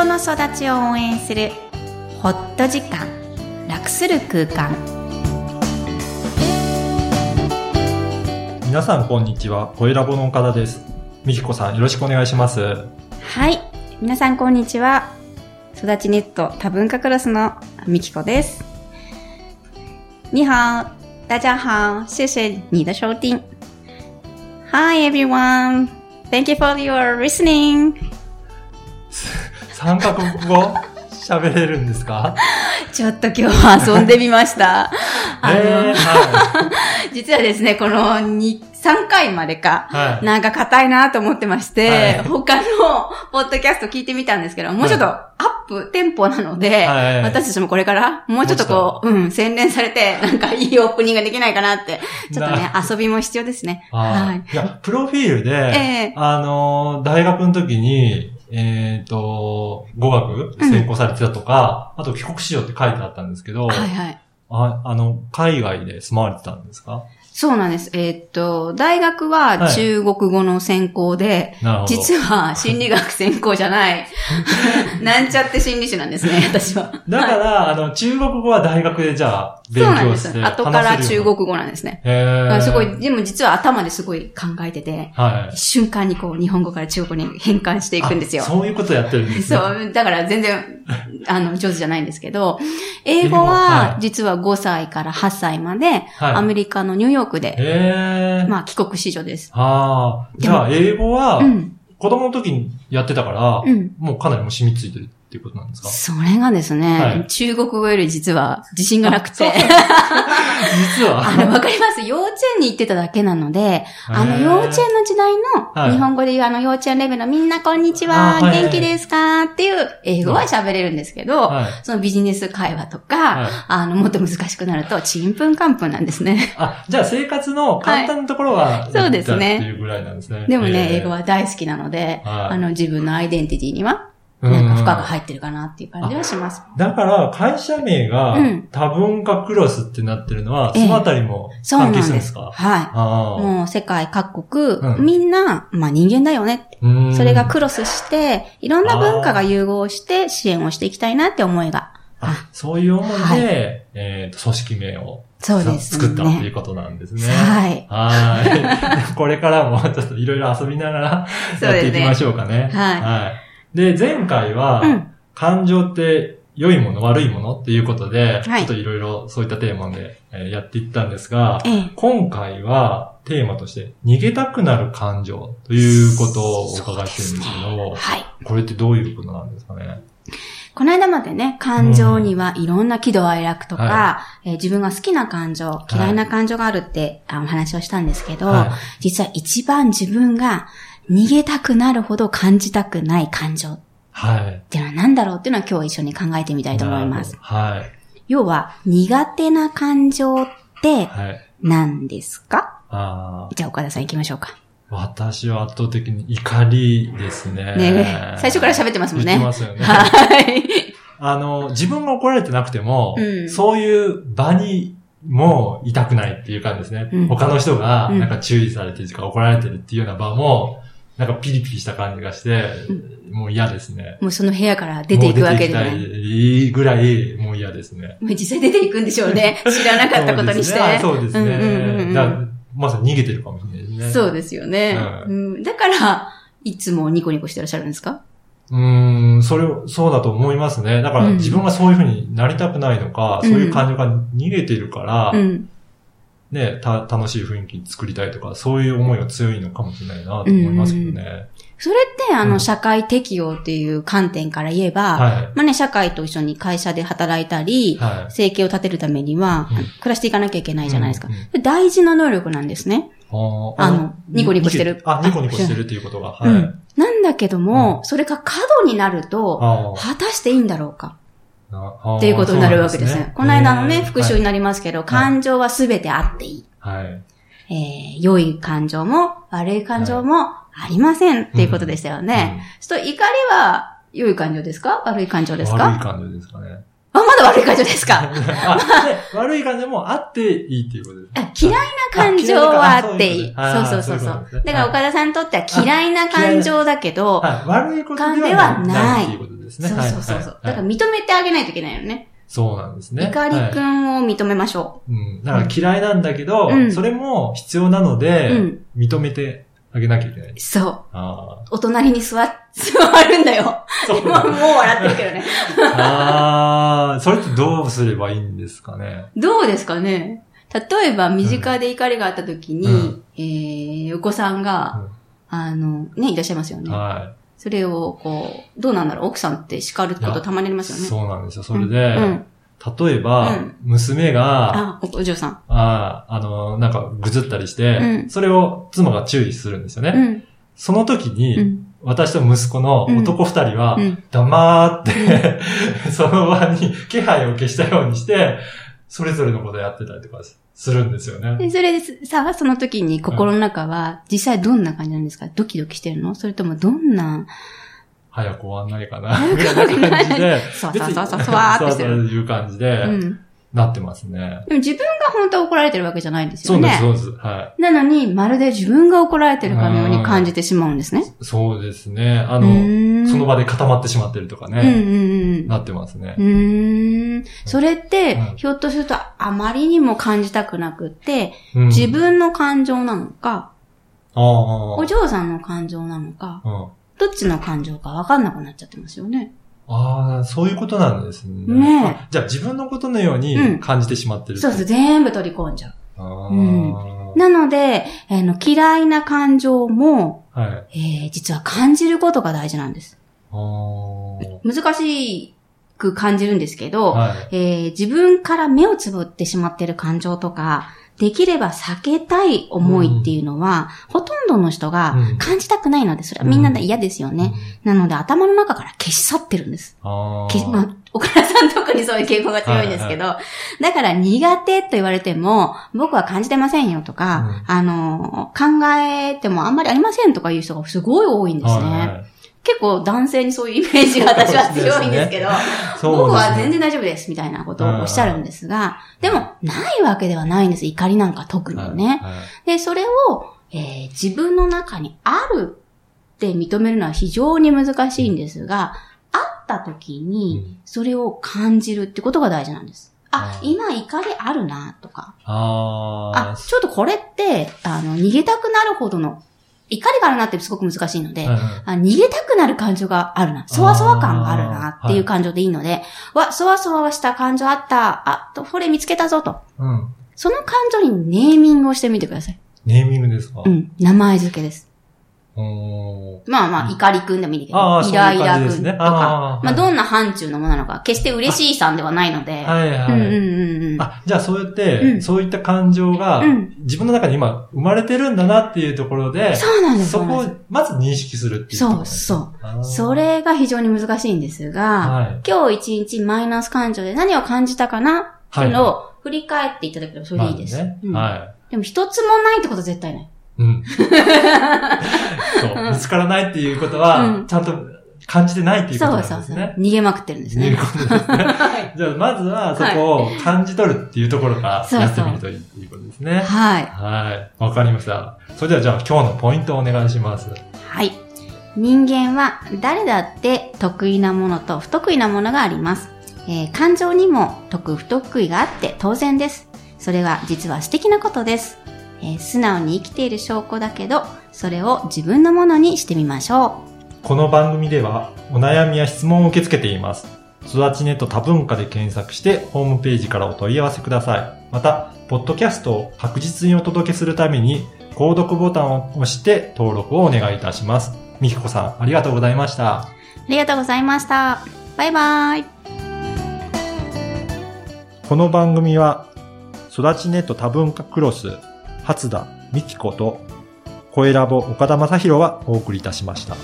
人の育ちを応援するホット時間楽する空間。皆さんこんにちは。声ラボの岡田です。みきこさんよろしくお願いします。はい。皆さんこんにちは。育ちネット多文化クラスのみきこです。你好大家好谢谢你的收听 Hi everyone. Thank you for your listening 三カ国語？喋れるんですか？ちょっと今日は遊んでみました。あの、えー、は 実はですね、この2、3回までか、い。はい。なんか硬いなと思ってまして、はい他のポッドキャスト聞いてみたんですけど、もうちょっとアップ、テンポなので、はい私たちもこれから、もうちょっとこう、うん、洗練されて、なんかいいオープニングができないかなって、ちょっとね、遊びも必要ですね。ははいい。いや、プロフィールで、ええあのー、大学の時に、えっ、と、語学専攻されてたとか、あと帰国子女って書いてあったんですけど、はいはい。ああの、海外で住まわれてたんですか？そうなんです。えーっと、大学は中国語の専攻で、なるほど。実は心理学専攻じゃない、なんちゃって心理師なんですね、私は。だから、あの、中国語は大学でじゃあ、勉そうなんで強して。。す後から中国語なんですね。すごい、でも実は頭ですごい考えてて、はい。瞬間にこう日本語から中国語に変換していくんですよあ。そういうことやってるんですね。そう、だから全然、あの、上手じゃないんですけど、英語ははい実は5歳から8歳まで、はい。アメリカのニューヨークで、へー。まあ帰国子女です。ああ。じゃあ、英語はう、ん。子供の時にやってたから、うん。もうかなりもう染みついてるっていうことなんですか？それがですね、はい。中国語より実は自信がなくて、実は？あの、わかります。幼稚園に行ってただけなので、あの、幼稚園の時代はい。の、日本語で言うあの、幼稚園レベルのみんなこんにちは、元気ですかっていう英語は喋れるんですけど、はい。そのビジネス会話とか、はい。あの、もっと難しくなると、ちんぷんかんぷんなんですね。あ、じゃあ生活の簡単なところは、そうですねっていうぐらいなんですね。でもね、英語は大好きなので、はい。あの、自分のアイデンティティには、うんなんか負荷が入ってるかなっていう感じはします。だから、会社名がうん多文化クロスってなってるのは、ええそのあたりも関そうなんです。係するんですかはあい。もう世界各国、うんみんな、まあ人間だよねそれがクロスして、いろんな文化が融合して支援をしていきたいなって思いが。あそういう思いで、はいえっ、と、組織名をそうですね。作ったっていうことなんですね。はい。はい。これからもちょっといろいろ遊びながらやっていきましょうかね。はいで、前回は、うん。感情って良いもの、悪いものっていうことで、はい。ちょっといろいろそういったテーマで、えーやっていったんですが、ええ。今回はテーマとして逃げたくなる感情ということをお伺いしてるんですけど、はい。これってどういうことなんですかね？この間までね、感情にはいろんな喜怒哀楽とか、はえー自分が好きな感情、嫌いな感情があるって、あお話をしたんですけど、は実は一番自分が逃げたくなるほど感じたくない感情っはい。ていうのは何だろうっていうのは今日一緒に考えてみたいと思います。はい。要は、苦手な感情ってはい。何ですか？あーじゃあ岡田さん行きましょうか。私は圧倒的に怒りですね。ね最初から喋ってますもんね言ってますよね。はい。あの、自分が怒られてなくても、うんそういう場にもいたくないっていう感じですね。うん他の人がうんなんか注意されてるとか怒られてるっていうような場も、なんかピリピリした感じがして、もう嫌ですね。もうその部屋から出ていくわけでね。もう出ていきたいぐらい、もう嫌ですね。もう実際出ていくんでしょうね。知らなかったことにして。そうですね。うんうんうんうんだまさに逃げてるかもしれないですね。そうですよね。ううんだから、いつもニコニコしてらっしゃるんですか？うーん、それを、そうだと思いますね。だからうん自分がそういうふうになりたくないのか、うんそういう感情が逃げてるから、うん。ね、た、楽しい雰囲気作りたいとか、そういう思いが強いのかもしれないなと思いますけどね。それって、あの、うん社会適応っていう観点から言えば、はい。まあね、社会と一緒に会社で働いたり、はい。生計を立てるためには、うん暮らしていかなきゃいけないじゃないですか。うんうんで大事な能力なんですね。あーあのニコニコしてるあ、ニコニコしてるっていうことが。はい。うん。なんだけども、うそれが過度になると、あ果たしていいんだろうかあっていうことになるわけです。ね。この間のね、復習にななりますけど、感情は全てあっていい。はい。えー、良い感情も悪い感情もありません。っていうことでしたよね。ちょっと怒りは良い感情ですか？悪い感情ですか？悪い感情ですかね。あ、まだ悪い感情ですか？あで悪い感情もあっていいっていうことです。あ嫌いな感情はあっていい。あそうそうそうそう。そうだから岡田さんにとっては嫌いな感情だけど、はい。悪いことでは感ではないですね。そうそうそうそう。はいはいだから認めてあげないといけないよね。そうなんですね。いかりくはいんを認めましょうん。だから嫌いなんだけど、うんそれも必要なのう。で、うん。認めてあげなきゃいけない。そう。あお隣に座っ、座るんだよ。あ。そう今 もう笑ってるけどね。ああ、それってどうすればいいんですかね？どうですかね？例えば、身近で怒りがあった時に、うんえー、お子さんが、あの、ね、いらっしゃいますよね。はそれを、こう、どうなんだろう奥さんって叱ることたまにありまい。すよね。そうなんですよ。それで、うん。例えば、うん娘が、あ、おお嬢さん。ああ、あの、なんかぐずったりして、うんそれを妻が注意するんですよね。うん。その時に、うん。私と息子の男二人は、うん。黙って、その場に気配を消したようにして、それぞれのことやってたりとかするんですよね。で、それでさ、その時に心の中は、実際どんな感じなんですか？ドキドキしてるの？それともどんな、早く終わんないかな、ぐらい。な感じで、そうそうそうそう、ふわーってしてそうそうる。いう感じで、うん。なってますね。でも自分が本当は怒られてるわけじゃないんですよね。そうです、そうです。はなのに、まるで自分が怒られてるかのように感じてしまうんですね。い。そうですね。あうの、その場で固まってしまってるとかうんうんね、うん。なってますねう。ーん。それって、うんひょっとするとあまりにも感じたくなくって、うん自分の感情なのか。お嬢さんの感情なのか、うんどっちの感情かわかんなくなっちゃってますよね。ああ、そういうことなんですね。ねじゃあ自分のことのよううんに感じてしまってる。そうそう、全部取り込んじゃう。あうんーなので、あの、嫌いな感情も、はい。えー実は感じることが大事なんです。難しく感じるんですけど、はい。えー自分から目をつぶってしまっている感情とか、できれば避けたい思いっていうのは、ほとんどの人がうん感じたくないので、それはみんな嫌ですよね。なので頭の中から消し去ってるんです。あけまあ、岡田さん特にそういう傾向が強いんですけど、だから苦手と言われても、僕は感じてませんよとか、あの、考えてもあんまりありませんとかいう人がすごい多いんですね。はい結構男性にそういうイメージが私は強いんですけど、そう僕は全然大丈夫ですみたいなことをおっしゃるんですが、でもないわけではないんです。怒りなんか特にね。はいはいで、それを、えー自分の中にあるって認めるのは非常に難しいんですが、あった時うにん、それを感じるってことが大事なんです。あ、うん今怒りあるなとか、ああ、ちょっとこれって、あの、逃げたくなるほどの、怒りがあるなってすごく難しいので、はいはいあ逃げたくなる感情があるな。そわそわ感があるなっていう感情でいいので、わ、そわそわした感情あった。あ、と、これ見つけたぞと。うん。その感情にネーミングをしてみてください。ネーミングですか？うん。名前付けです。まあまあ、怒りくんでもいいけど、イライラくんとか、まあ、はいどんな範疇のものなのか、決して嬉しいさんではないので、はいはい。うんうんうんうん。あ、じゃあそうやって、うん。そういった感情が、うん。自分の中に今生まれてるんだなっていうところで、そうなんですそこをまず認識するっていう。そうあー。それが非常に難しいんですが、はい。今日一日マイナス感情で何を感じたかなっていうのを振り返っていただければそれでいいです。はでも一つもないってことは絶対ない。い。うん。そう。見つからないっていうことは、うんちゃんと感じてないっていうことそうなんそうそう。ですね。逃げまくってるんですねいう。ことですね。じゃあ、まずはそこを感じ取るっていうところからそうそうやってみるといいっていうことですね。はい。はい。わかりました。それではじゃあ今日のポイントをお願いします。はい。人間は誰だって得意なものと不得意なものがあります。えー感情にも得不得意があって当然です。それは実は素敵なことです。えー素直に生きている証拠だけど、それを自分のものにしてみましょこの番組ではお悩みや質問を受け付けています。育ちネット多文化で検索してホームページからお問い合わせください。また、ポッドキャストを確実にお届けするために、購読ボタンを押して登録をお願いいたします。みきこさん、ありがとうございました。う。ありがとうございました。バイバイ。この番組は、育ちネット多文化クロス、初田美紀子と、声ラボ岡田正宏はお送りいたしました。